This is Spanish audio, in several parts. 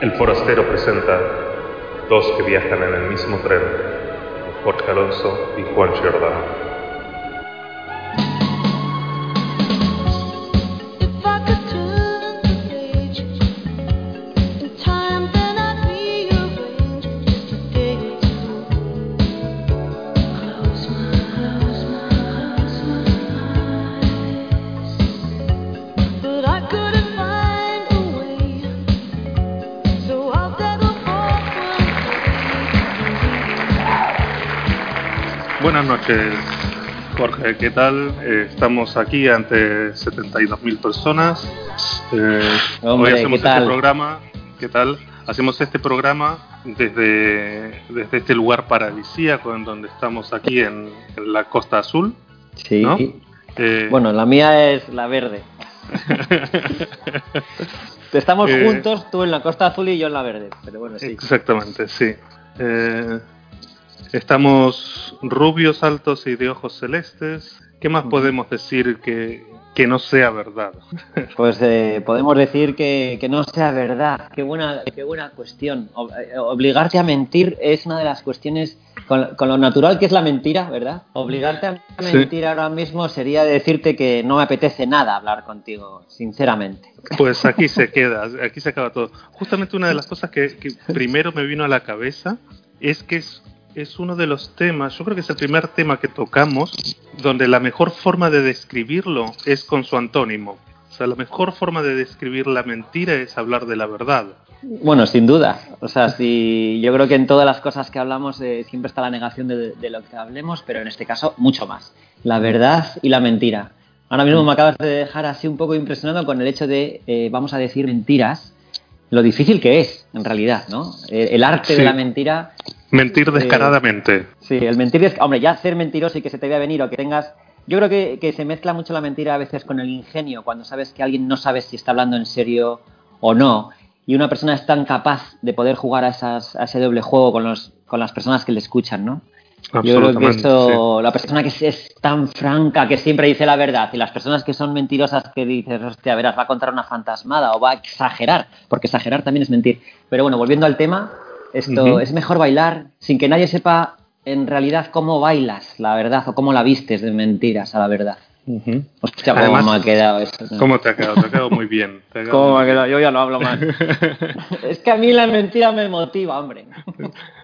El Forastero presenta Dos que viajan en el mismo tren, Jorge Alonso y Juan Giordano. ¿Qué tal? Eh, estamos aquí ante 72.000 personas. Eh, Hombre, hoy hacemos este programa. ¿Qué tal? Hacemos este programa desde, desde este lugar paradisíaco en donde estamos aquí en, en la Costa Azul. Sí. ¿No? Eh, Bueno, la mía es la verde. Estamos juntos, tú en la Costa Azul y yo en la verde. Pero bueno, sí. Exactamente, sí. Estamos rubios, altos y de ojos celestes. ¿Qué más podemos decir que, que no sea verdad? Pues eh, podemos decir que, que no sea verdad. Qué buena, qué buena cuestión. Eh, Obligarte a mentir es una de las cuestiones con, con lo natural que es la mentira, ¿verdad? Obligarte a Sí. mentir ahora mismo sería decirte que no me apetece nada hablar contigo, sinceramente. Pues aquí se queda, aquí se acaba todo. Justamente una de las cosas que, que primero me vino a la cabeza es que es, es uno de los temas, yo creo que es el primer tema que tocamos, donde la mejor forma de describirlo es con su antónimo. O sea, la mejor forma de describir la mentira es hablar de la verdad. Bueno, sin duda. O sea, si yo creo que en todas las cosas que hablamos eh, siempre está la negación de, de lo que hablemos, pero en este caso mucho más. La verdad y la mentira. Ahora mismo me acabas de dejar así un poco impresionado con el hecho de, eh, vamos a decir, mentiras. Lo difícil que es, en realidad, ¿no? Eh, el arte Sí. de la mentira. Mentir Eh, descaradamente. Sí, el mentir es, hombre, ya ser mentiroso y que se te vea venir o que tengas... Yo creo que, que se mezcla mucho la mentira a veces con el ingenio, cuando sabes que alguien no sabe si está hablando en serio o no. Y una persona es tan capaz de poder jugar a, esas, a ese doble juego con, los, con las personas que le escuchan, ¿no? Yo creo que eso, la persona que es, es tan franca, que siempre dice la verdad, y las personas que son mentirosas que dices, hostia, verás, va a contar una fantasmada o va a exagerar, porque exagerar también es mentir. Pero bueno, volviendo al tema, esto Ujú. es mejor bailar sin que nadie sepa en realidad cómo bailas la verdad o cómo la vistes de mentiras a la verdad. sí. Ujú. Hostia, cómo Además, me ha quedado eso. ¿Cómo te ha quedado? Te ha quedado muy bien. ha quedado ¿Cómo me ha quedado? Yo ya no hablo más. es que a mí la mentira me motiva, hombre.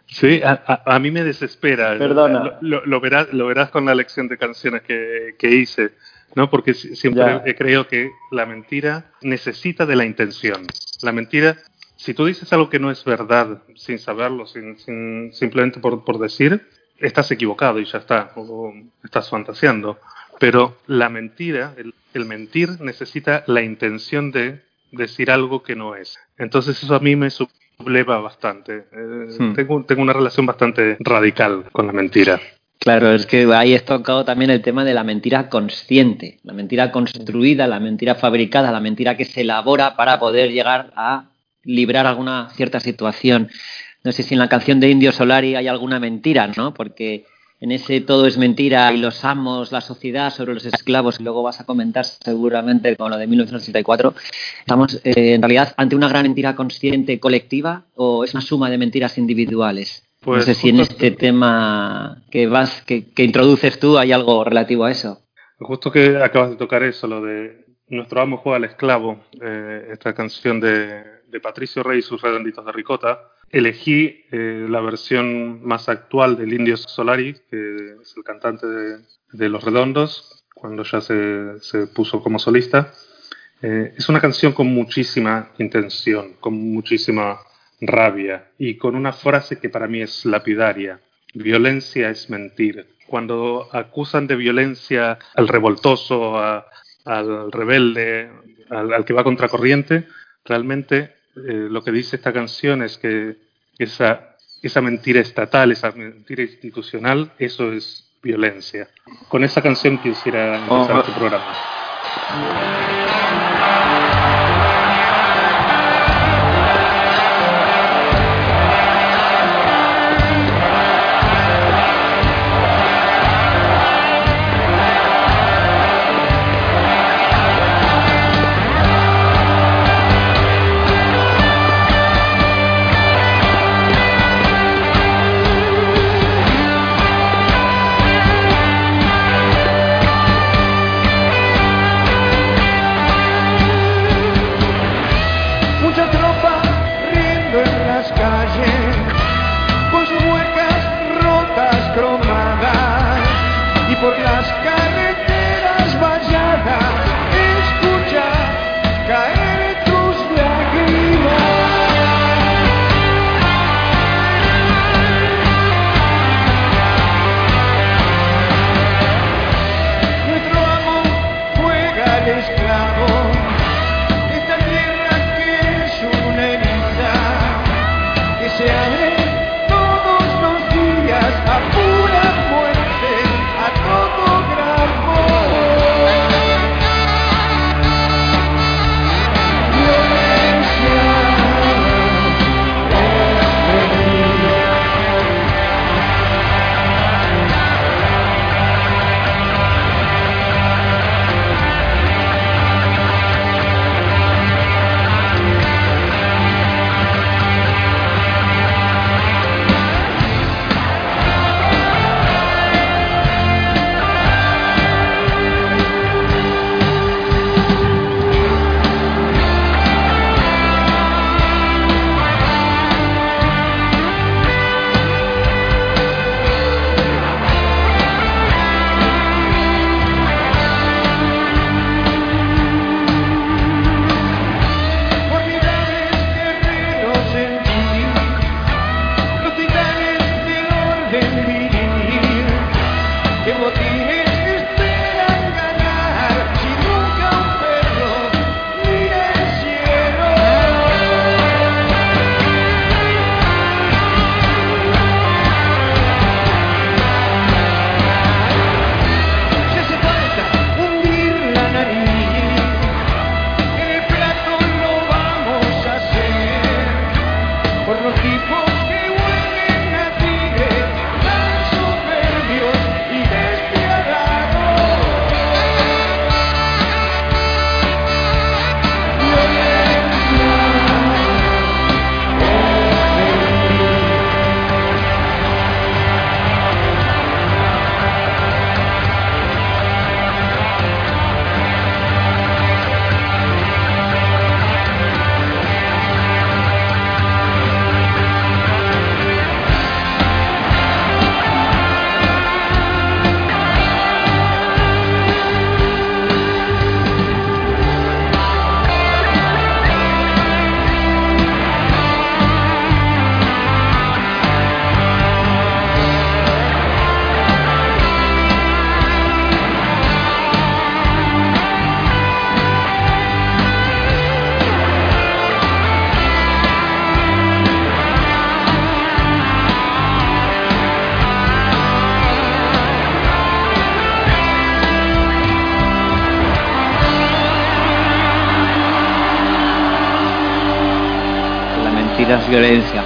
Sí, a, a- a mí me desespera. Perdona. Lo, lo- lo verás, lo verás con la lección de canciones que, que hice, ¿no? Porque si- siempre Ya. he creído que la mentira necesita de la intención. La mentira, si tú dices algo que no es verdad, sin saberlo, sin, sin- simplemente por, por decir, estás equivocado y ya está, o estás fantaseando. Pero la mentira, el, el mentir necesita la intención de decir algo que no es. Entonces eso a mí me subleva bastante. Eh, Hmm. tengo, tengo una relación bastante radical con la mentira. Claro, es que ahí has tocado también el tema de la mentira consciente, la mentira construida, la mentira fabricada, la mentira que se elabora para poder llegar a librar alguna cierta situación. No sé si en la canción de Indio Solari hay alguna mentira, ¿no? Porque en ese todo es mentira y los amos, la sociedad sobre los esclavos, y luego vas a comentar seguramente con lo de 1964, estamos eh, en realidad ante una gran mentira consciente colectiva o es una suma de mentiras individuales. Pues no sé si en este tema que vas que, que introduces tú hay algo relativo a eso. Justo que acabas de tocar eso, lo de Nuestro amo juega al esclavo, eh, esta canción de, de Patricio Rey y sus redonditos de ricota. Elegí eh, la versión más actual del Indio Solari, que es el cantante de, Los Redondos, cuando ya se, se puso como solista. Eh, es una canción con muchísima intención, con muchísima rabia y con una frase que para mí es lapidaria. Violencia es mentir. Cuando acusan de violencia al revoltoso, al rebelde, al, al que va contracorriente, realmente eh, lo que dice esta canción es que esa, esa mentira estatal, esa mentira institucional, eso es violencia. Con esa canción quisiera empezar Oh, este programa. Es violencia.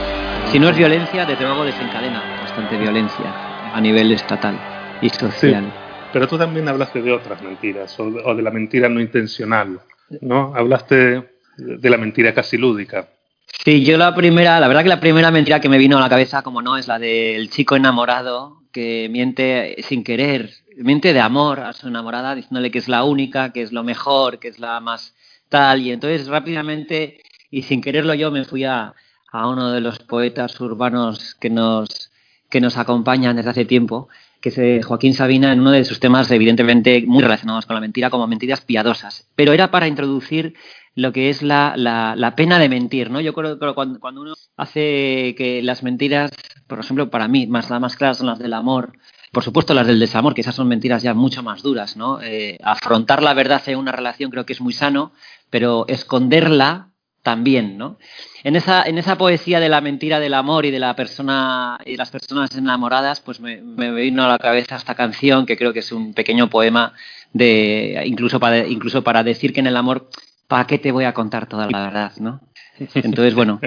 Si no es violencia, desde luego desencadena bastante violencia a nivel estatal y social. Pero tú también hablaste de otras mentiras, o de, o de la mentira no intencional, ¿no? Hablaste de la mentira casi lúdica. Sí, yo la primera, la verdad que la primera mentira que me vino a la cabeza, como no, es la del chico enamorado que miente sin querer, miente de amor a su enamorada, diciéndole que es la única, que es lo mejor, que es la más tal, y entonces rápidamente y sin quererlo yo me fui a, a uno de los poetas urbanos que nos, que nos acompañan desde hace tiempo, que es eh, Joaquín Sabina, en uno de sus temas evidentemente muy relacionados con la mentira, como mentiras piadosas. Pero era para introducir lo que es la, la, pena de mentir, ¿no? Yo creo que cuando, cuando, uno hace que las mentiras, por ejemplo, para mí, más las más claras son las del amor, por supuesto las del desamor, que esas son mentiras ya mucho más duras, ¿no? Eh, afrontar la verdad en una relación creo que es muy sano, pero esconderla también, ¿no? En esa, en esa poesía de la mentira del amor y de la persona y de las personas enamoradas, pues me, me vino a la cabeza esta canción que creo que es un pequeño poema de incluso para incluso para decir que en el amor ¿para qué te voy a contar toda la verdad, no? Entonces, bueno,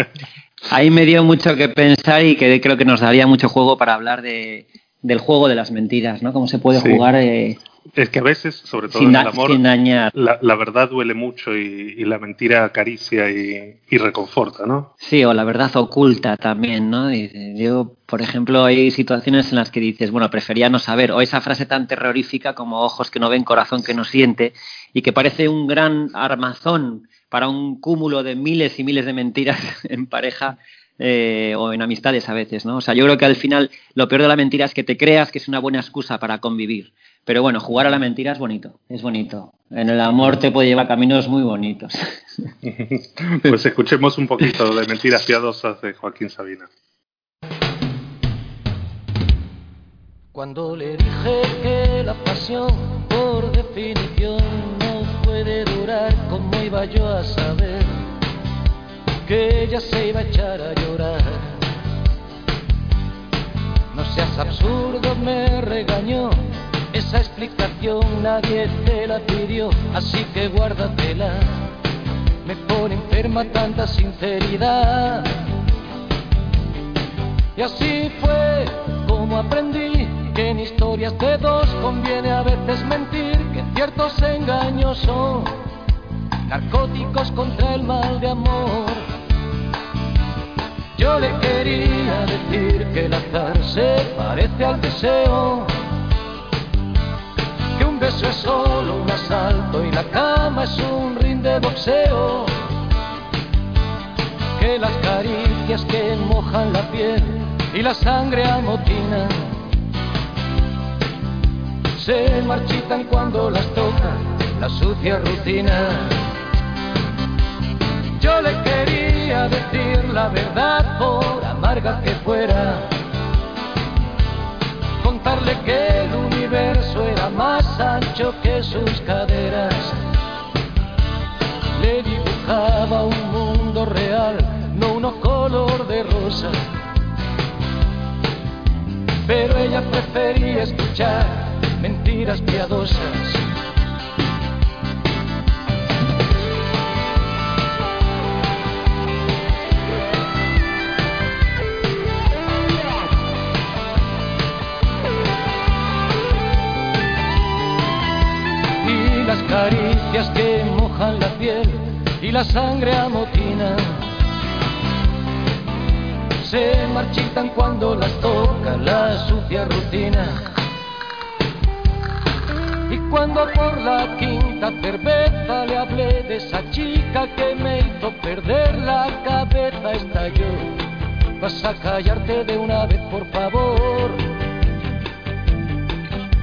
ahí me dio mucho que pensar y que creo que nos daría mucho juego para hablar de, del juego de las mentiras, ¿no? Cómo se puede Sí. jugar eh, Es que a veces, sobre todo sin, en el amor, sin dañar. la, la verdad duele mucho y, y la mentira acaricia y, y reconforta, ¿no? Sí, o la verdad oculta también, ¿no? Dice, Yo, por ejemplo, hay situaciones en las que dices, bueno, prefería no saber, o esa frase tan terrorífica como ojos que no ven, corazón que no siente, y que parece un gran armazón para un cúmulo de miles y miles de mentiras en pareja eh, o en amistades a veces, ¿no? O sea, yo creo que al final lo peor de la mentira es que te creas que es una buena excusa para convivir. Pero bueno, jugar a la mentira es bonito, es bonito. En el amor te puede llevar caminos muy bonitos. Pues escuchemos un poquito de mentiras piadosas de Joaquín Sabina. Cuando le dije que la pasión, por definición, no puede durar, ¿cómo iba yo a saber que ella se iba a echar a llorar? No seas absurdo, me regañó. Esa explicación nadie te la pidió, así que guárdatela. Me pone enferma tanta sinceridad. Y así fue como aprendí que en historias de dos conviene a veces mentir, que ciertos engaños son narcóticos contra el mal de amor. Yo le quería decir que el azar se parece al deseo, beso es solo un asalto y la cama es un ring de boxeo. Que las caricias que mojan la piel y la sangre amotinan. Se marchitan cuando las toca la sucia rutina. Yo le quería decir la verdad por amarga que fuera, contarle que el universo era más ancho que sus caderas le dibujaba un mundo real, no uno color de rosa. Pero ella prefería escuchar mentiras piadosas. La sangre amotina. Se marchitan cuando las toca la sucia rutina. Y cuando por la quinta cerveza le hablé de esa chica que me hizo perder la cabeza estalló vas a callarte de una vez por favor.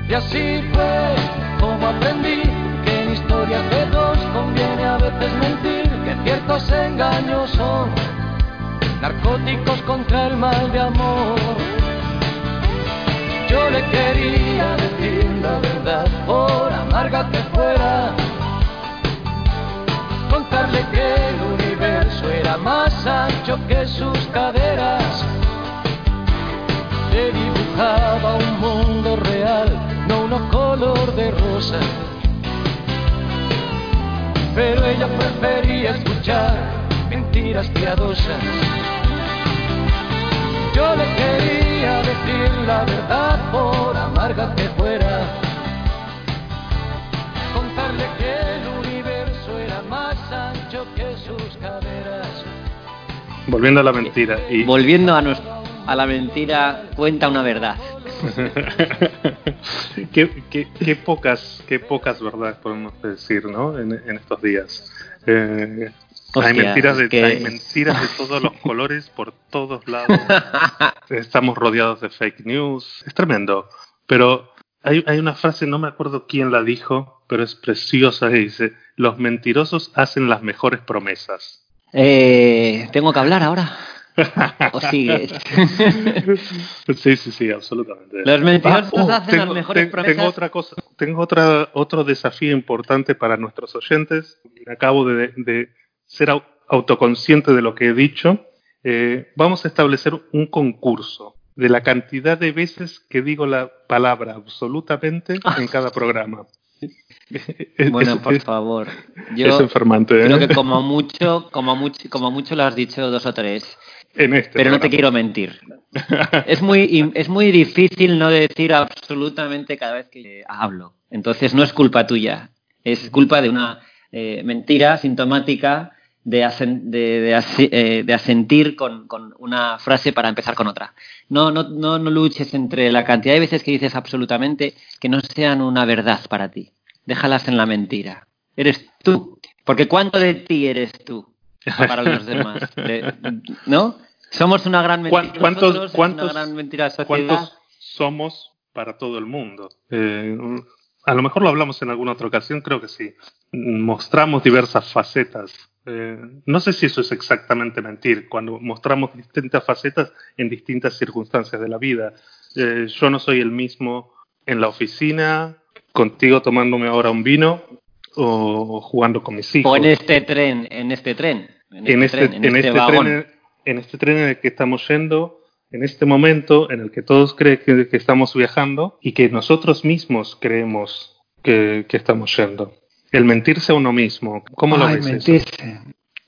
Y así fue como aprendí que en historias de dos conviene a veces mentir, ciertos engaños son narcóticos contra el mal de amor. Yo le quería decir la verdad, por amarga que fuera, contarle que el universo era más ancho que sus caderas le dibujaba un mundo real, no uno color de rosa. Pero ella prefería escuchar mentiras piadosas. Yo le quería decir la verdad por amarga que fuera. Contarle que el universo era más ancho que sus caderas. Volviendo a la mentira. Y, Volviendo a, nues- a la mentira, cuenta una verdad. qué, qué- qué pocas, qué pocas verdades podemos decir, ¿no? En, en estos días. Eh, hay mentiras de es que- hay mentiras de todos los colores por todos lados. Estamos rodeados de fake news. Es tremendo. Pero hay, hay una frase, no me acuerdo quién la dijo, pero es preciosa. que dice: Los mentirosos hacen las mejores promesas. Eh, ¿Tengo que hablar ahora? ¿O sigues? Sí, sí, sí, absolutamente. Los mentirosos Ah, oh, hacen las mejores ten- promesas. Tengo otra cosa, tengo otra, otro desafío importante para nuestros oyentes. Acabo de, de ser au- autoconsciente de lo que he dicho. Eh, vamos a establecer un concurso de la cantidad de veces que digo la palabra absolutamente en cada programa. Es- Bueno, es- por es- favor. es Yo enfermante. ¿eh? creo que como mucho, como mucho, como mucho lo has dicho dos o tres. en este Pero no te quiero mentir. Es muy, es muy difícil no decir absolutamente cada vez que hablo. Entonces no es culpa tuya. Es culpa de una eh, mentira sintomática de, asen- de, de ase- eh, de asentir con, con una frase para empezar con otra. No, no, no, no luches entre la cantidad de veces que dices absolutamente que no sean una verdad para ti. Déjalas en la mentira. Eres tú. Porque ¿cuánto de ti eres tú? para los demás. De- ¿No? Somos una gran mentira. ¿Cuán- ¿Cuántos, Nosotros, cuántos, una gran mentira sociedad. cuántos somos para todo el mundo? Eh, a lo mejor lo hablamos en alguna otra ocasión, creo que sí. Mostramos diversas facetas. Eh, no sé si eso es exactamente mentir, cuando mostramos distintas facetas en distintas circunstancias de la vida. Eh, yo no soy el mismo en la oficina, contigo tomándome ahora un vino o jugando con mis hijos O en este tren, en este tren. en este, tren, en este vagón. tren, en este tren en el que estamos yendo, en este momento en el que todos creen que, que estamos viajando y que nosotros mismos creemos que, que estamos yendo. El mentirse a uno mismo. ¿Cómo lo Ay, ves? eso? mentirse.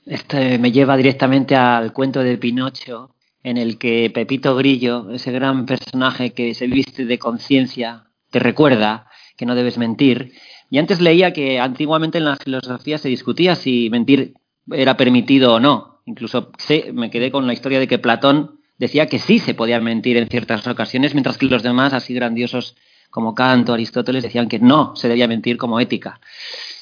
Este me lleva directamente al cuento de Pinocho, en el que Pepito Grillo, ese gran personaje que se viste de conciencia, te recuerda que no debes mentir. Y antes leía que antiguamente en la filosofía se discutía si mentir era permitido o no. Incluso me quedé con la historia de que Platón decía que sí se podía mentir en ciertas ocasiones, mientras que los demás, así grandiosos como Kant o Aristóteles, decían que no se debía mentir como ética.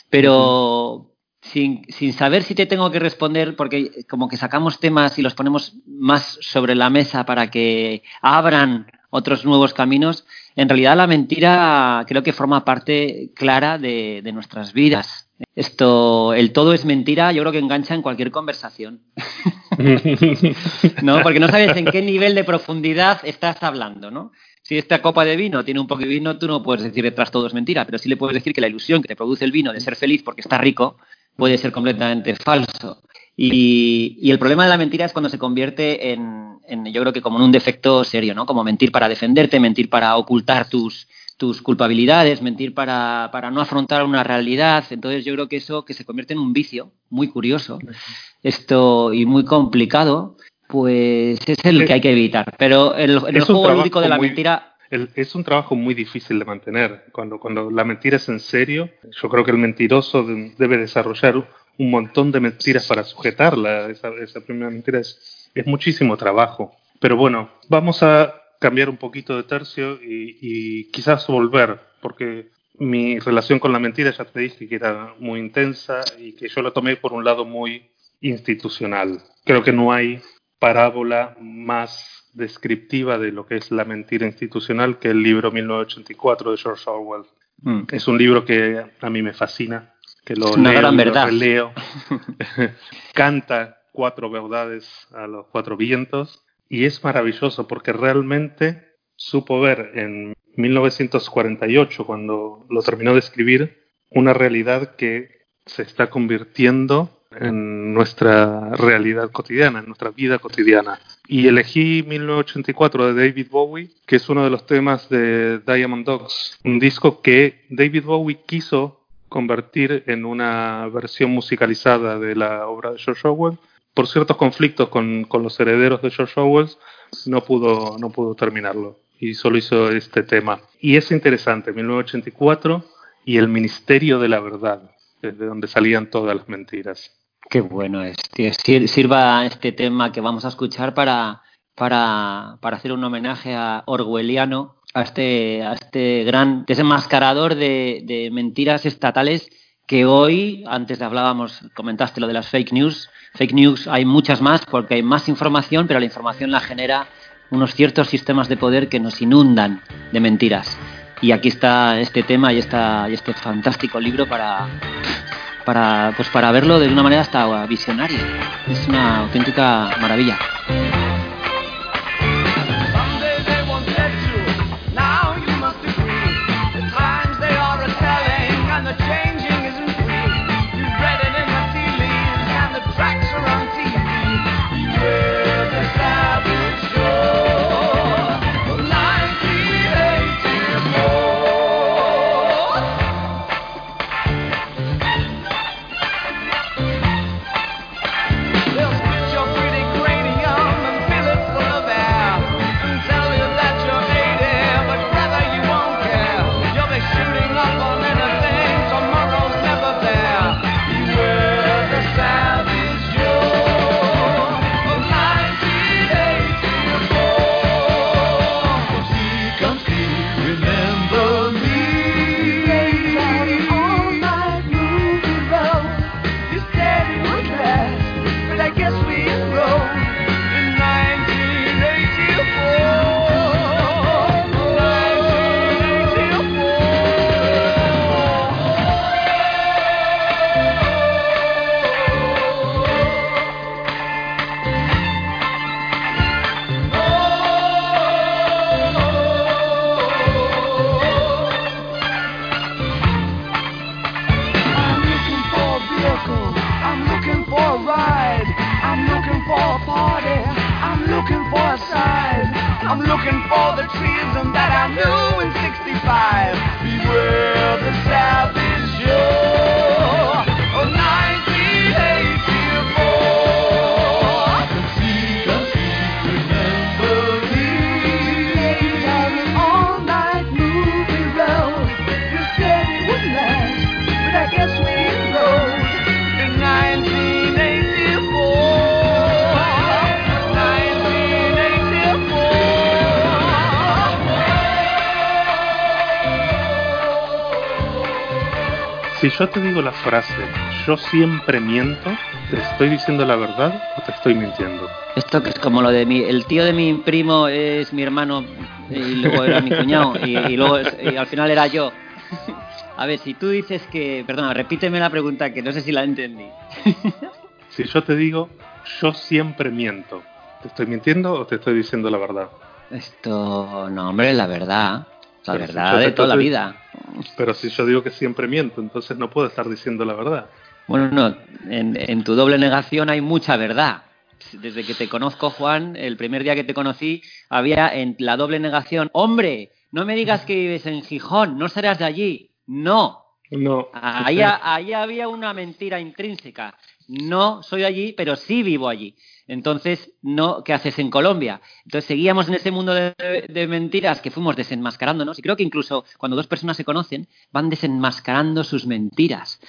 Pero sin, sin saber si te tengo que responder, porque como que sacamos temas y los ponemos más sobre la mesa para que abran otros nuevos caminos, en realidad la mentira creo que forma parte clara de, de nuestras vidas. Esto, el todo es mentira, yo creo que engancha en cualquier conversación. ¿no? Porque no sabes en qué nivel de profundidad estás hablando, ¿no? Si esta copa de vino tiene un poco de vino, tú no puedes decir detrás todo es mentira, pero sí le puedes decir que la ilusión que te produce el vino de ser feliz porque está rico puede ser completamente falso. Y, y el problema de la mentira es cuando se convierte en, en, yo creo que como en un defecto serio, ¿no? Como mentir para defenderte, mentir para ocultar tus, tus culpabilidades, mentir para, para no afrontar una realidad. Entonces yo creo que eso que se convierte en un vicio muy curioso esto y muy complicado, pues es el que hay que evitar. Pero el, el juego lúdico de la muy- mentira, El- es un trabajo muy difícil de mantener. Cuando, cuando la mentira es en serio, yo creo que el mentiroso de- debe desarrollar un montón de mentiras para sujetarla. Esa, esa primera mentira es, es muchísimo trabajo. Pero bueno, vamos a cambiar un poquito de tercio y, y quizás volver, porque mi relación con la mentira ya te dije que era muy intensa y que yo la tomé por un lado muy institucional. Creo que no hay parábola más descriptiva de lo que es la mentira institucional que el libro 1984 de George Orwell. mm, Es un libro que a mí me fascina, que lo una leo, gran lo releo. Canta cuatro verdades a los cuatro vientos y es maravilloso porque realmente supo ver en 1948, cuando lo terminó de escribir, una realidad que se está convirtiendo en nuestra realidad cotidiana, en nuestra vida cotidiana. Y elegí 1984 de David Bowie, que es uno de los temas de Diamond Dogs, un disco que David Bowie quiso convertir en una versión musicalizada de la obra de George Orwell, por ciertos conflictos con, con los herederos de George Orwell, no pudo, no pudo terminarlo y solo hizo este tema. Y es interesante, 1984 y el Ministerio de la Verdad, desde donde salían todas las mentiras. Qué bueno es. Sirva este tema que vamos a escuchar para, para, para hacer un homenaje a Orwelliano, a este, a este gran desenmascarador de, de mentiras estatales que hoy, antes hablábamos, comentaste lo de las fake news. Fake news hay muchas más porque hay más información, pero la información la genera unos ciertos sistemas de poder que nos inundan de mentiras. Y aquí está este tema y, esta, y este fantástico libro para, para, pues para verlo de una manera hasta visionaria. Es una auténtica maravilla. Si yo te digo la frase, yo siempre miento, ¿te estoy diciendo la verdad o te estoy mintiendo? Esto que es como lo de mi, el tío de mi primo es mi hermano y luego era mi cuñado y, y luego es- y al final era yo. A ver, si tú dices que, perdona, repíteme la pregunta que no sé si la entendí. Si yo te digo, yo siempre miento, ¿te estoy mintiendo o te estoy diciendo la verdad? Esto, no, hombre, la verdad, la Pero verdad de toda la vida. Pero si yo digo que siempre miento, entonces no puedo estar diciendo la verdad. Bueno, no, en, en tu doble negación hay mucha verdad. Desde que te conozco, Juan, el primer día que te conocí, había en la doble negación, hombre, no me digas que vives en Gijón, no serás de allí. No, No. ahí, ha- ahí había una mentira intrínseca. No soy allí, pero sí vivo allí. Entonces, no, ¿qué haces en Colombia? Entonces seguíamos en ese mundo de, de mentiras que fuimos desenmascarándonos. Y creo que incluso cuando dos personas se conocen, van desenmascarando sus mentiras,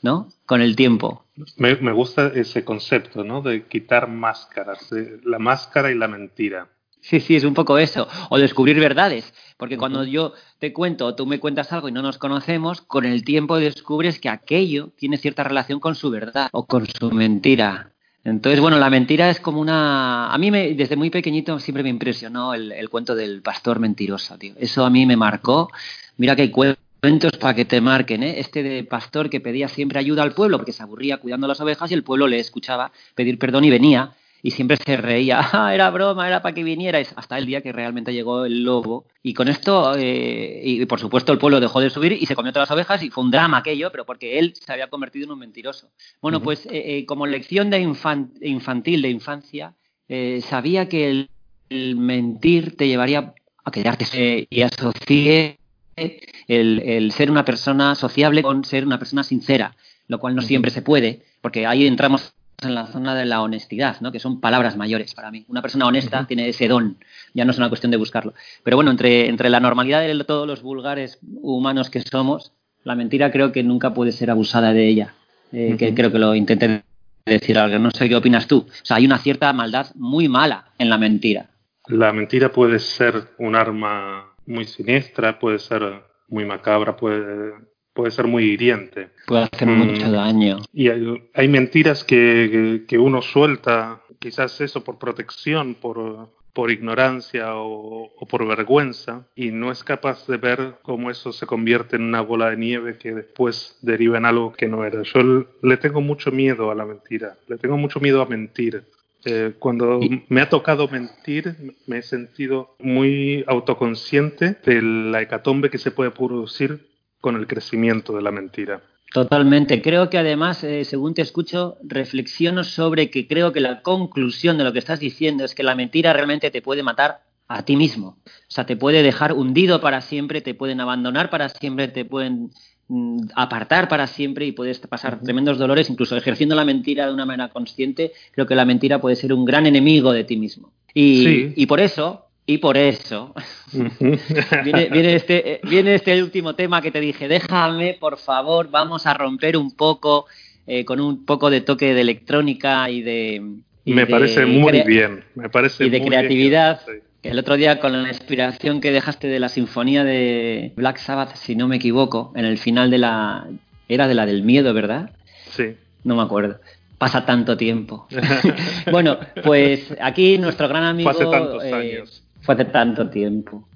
¿no? Con el tiempo. Me, me gusta ese concepto, ¿no? De quitar máscaras, de la máscara y la mentira. Sí, sí, es un poco eso. O descubrir verdades. Porque cuando yo te cuento o tú me cuentas algo y no nos conocemos, con el tiempo descubres que aquello tiene cierta relación con su verdad o con su mentira. Entonces, bueno, la mentira es como una... A mí me, desde muy pequeñito siempre me impresionó el, el cuento del pastor mentiroso, tío. Eso a mí me marcó. Mira que hay cuentos para que te marquen, ¿eh? Este de pastor que pedía siempre ayuda al pueblo porque se aburría cuidando las ovejas y el pueblo le escuchaba pedir perdón y venía y siempre se reía, "Ah, era broma, era para que vinierais, hasta el día que realmente llegó el lobo. Y con esto, eh, y por supuesto el pueblo dejó de subir y se comió todas las ovejas y fue un drama aquello, pero porque él se había convertido en un mentiroso. Bueno, pues eh, eh, como lección de infan- infantil, de infancia, eh, sabía que el, el mentir te llevaría a quedarte y asocié el, el ser una persona sociable con ser una persona sincera, lo cual no siempre se puede, porque ahí entramos en la zona de la honestidad, ¿no? que son palabras mayores para mí. Una persona honesta tiene ese don, ya no es una cuestión de buscarlo. Pero bueno, entre, entre la normalidad de todos los vulgares humanos que somos, la mentira creo que nunca puede ser abusada de ella. Eh, que creo que lo intenté decir algo, no sé qué opinas tú. O sea, hay una cierta maldad muy mala en la mentira. La mentira puede ser un arma muy siniestra, puede ser muy macabra, puede, puede ser muy hiriente. Puede hacer Mm. mucho daño. Y hay, hay mentiras que, que- que uno suelta, quizás eso por protección, por, por ignorancia o, o por vergüenza, y no es capaz de ver cómo eso se convierte en una bola de nieve que después deriva en algo que no era. Yo le tengo mucho miedo a la mentira, le tengo mucho miedo a mentir. Eh, cuando me ha tocado mentir, me he sentido muy autoconsciente de la hecatombe que se puede producir con el crecimiento de la mentira. Totalmente. Creo que además, eh, según te escucho, reflexiono sobre que creo que la conclusión de lo que estás diciendo es que la mentira realmente te puede matar a ti mismo. O sea, te puede dejar hundido para siempre, te pueden abandonar para siempre, te pueden mm, apartar para siempre y puedes pasar tremendos dolores, incluso ejerciendo la mentira de una manera consciente. Creo que la mentira puede ser un gran enemigo de ti mismo. Y, Sí. y por eso, y por eso, viene, viene este, viene este último tema que te dije, déjame, por favor, vamos a romper un poco eh, con un poco de toque de electrónica y de... y Me de parece muy bien, me parece Y de muy creatividad. El otro día con la inspiración que dejaste de la sinfonía de Black Sabbath, si no me equivoco, en el final de la... Era de la del miedo, ¿verdad? Sí. No me acuerdo. Pasa tanto tiempo. bueno, pues aquí nuestro gran amigo... Hace tantos eh, años. Fue hace tanto tiempo.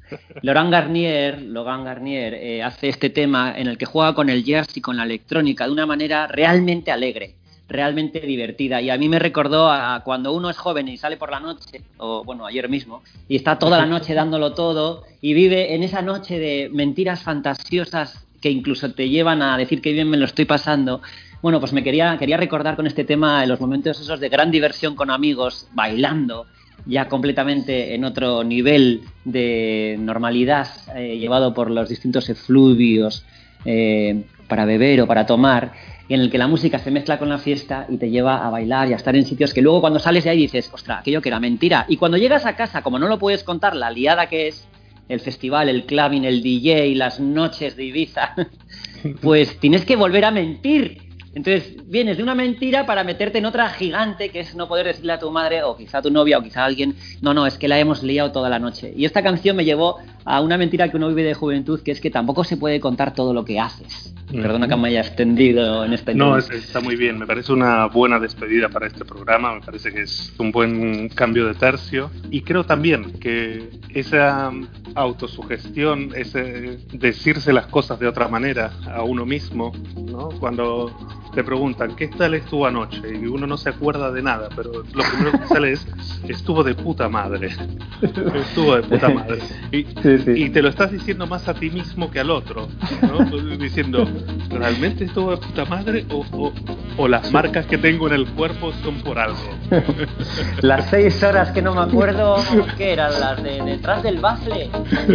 Laurent Garnier, Laurent Garnier eh, hace este tema en el que juega con el jazz y con la electrónica de una manera realmente alegre, realmente divertida. Y a mí me recordó a cuando uno es joven y sale por la noche, o bueno, ayer mismo, y está toda la noche dándolo todo y vive en esa noche de mentiras fantasiosas que incluso te llevan a decir que bien me lo estoy pasando. Bueno, pues me quería, quería recordar con este tema los momentos esos de gran diversión con amigos, bailando, ya completamente en otro nivel de normalidad, eh, llevado por los distintos efluvios eh, para beber o para tomar, en el que la música se mezcla con la fiesta y te lleva a bailar y a estar en sitios que luego cuando sales de ahí dices, ostras, aquello que era mentira. Y cuando llegas a casa, como no lo puedes contar, la liada que es, el festival, el clubbing, el DJ, las noches de Ibiza, pues tienes que volver a mentir. Entonces vienes de una mentira para meterte en otra gigante que es no poder decirle a tu madre o quizá a tu novia o quizá a alguien, no, no, es que la hemos liado toda la noche. Y esta canción me llevó a una mentira que uno vive de juventud, que es que tampoco se puede contar todo lo que haces. Perdona que me haya extendido en esta No, es- está muy bien. Me parece una buena despedida para este programa. Me parece que es un buen cambio de tercio. Y creo también que esa autosugestión, ese decirse las cosas de otra manera a uno mismo, ¿no? Cuando te preguntan, ¿qué tal estuvo anoche? Y uno no se acuerda de nada, pero lo primero que sale es, estuvo de puta madre. estuvo de puta madre. Y, Sí, sí. y te lo estás diciendo más a ti mismo que al otro, ¿no? Diciendo, ¿realmente estuvo de puta madre o, o- o las marcas que tengo en el cuerpo son por algo? Las seis horas que no me acuerdo, ¿qué eran? Las de detrás del bafle.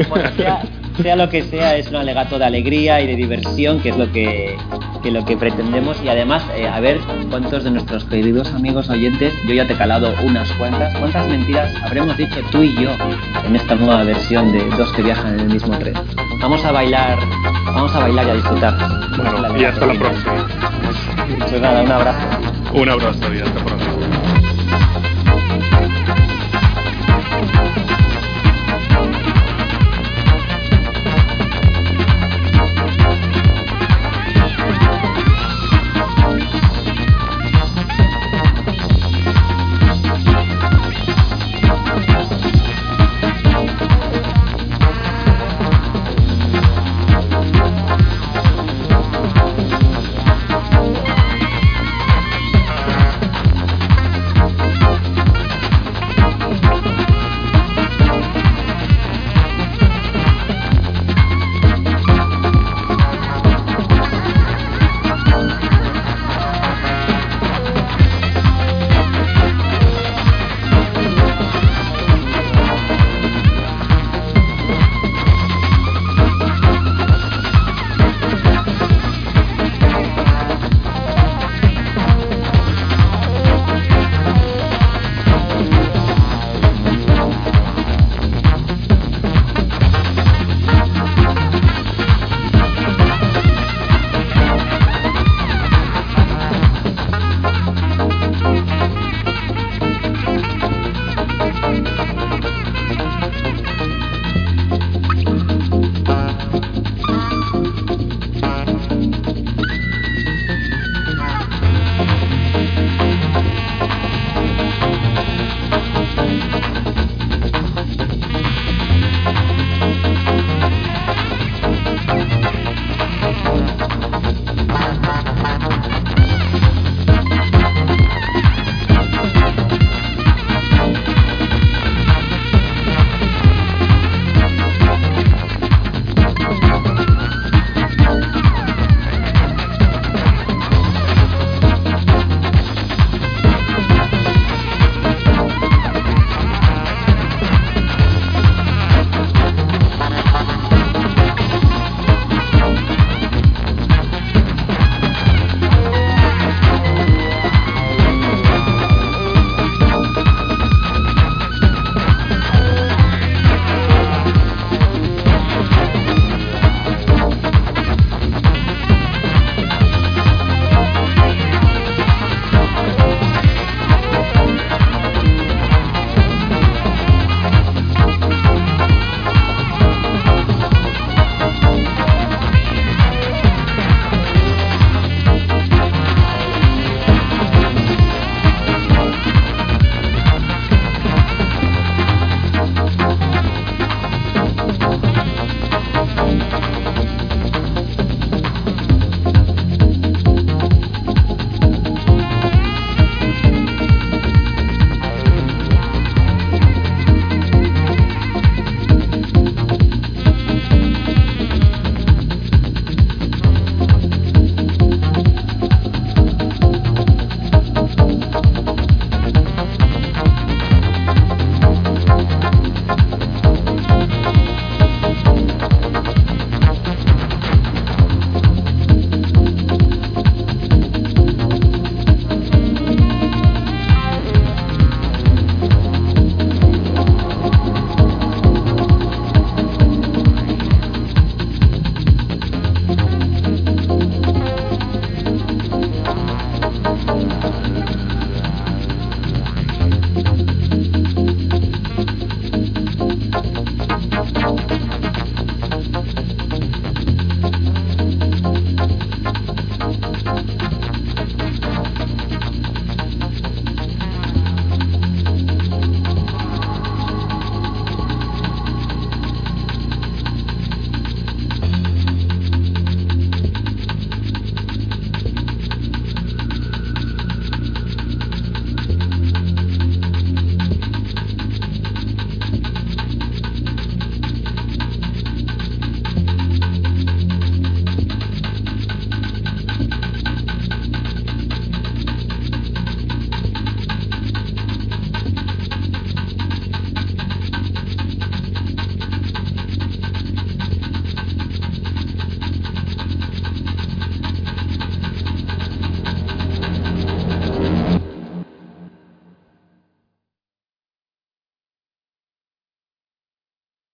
Bueno, sea, sea lo que sea, es un alegato de alegría y de diversión, que es lo que, que lo que pretendemos. Y además, eh, a ver cuántos de nuestros queridos amigos oyentes, yo ya te he calado unas cuantas, cuántas mentiras habremos dicho tú y yo en esta nueva versión de Que viajan en el mismo tren. Vamos a bailar, vamos a bailar y a disfrutar. Bueno, y hasta la próxima. Pues nada, un abrazo. Un abrazo y hasta pronto.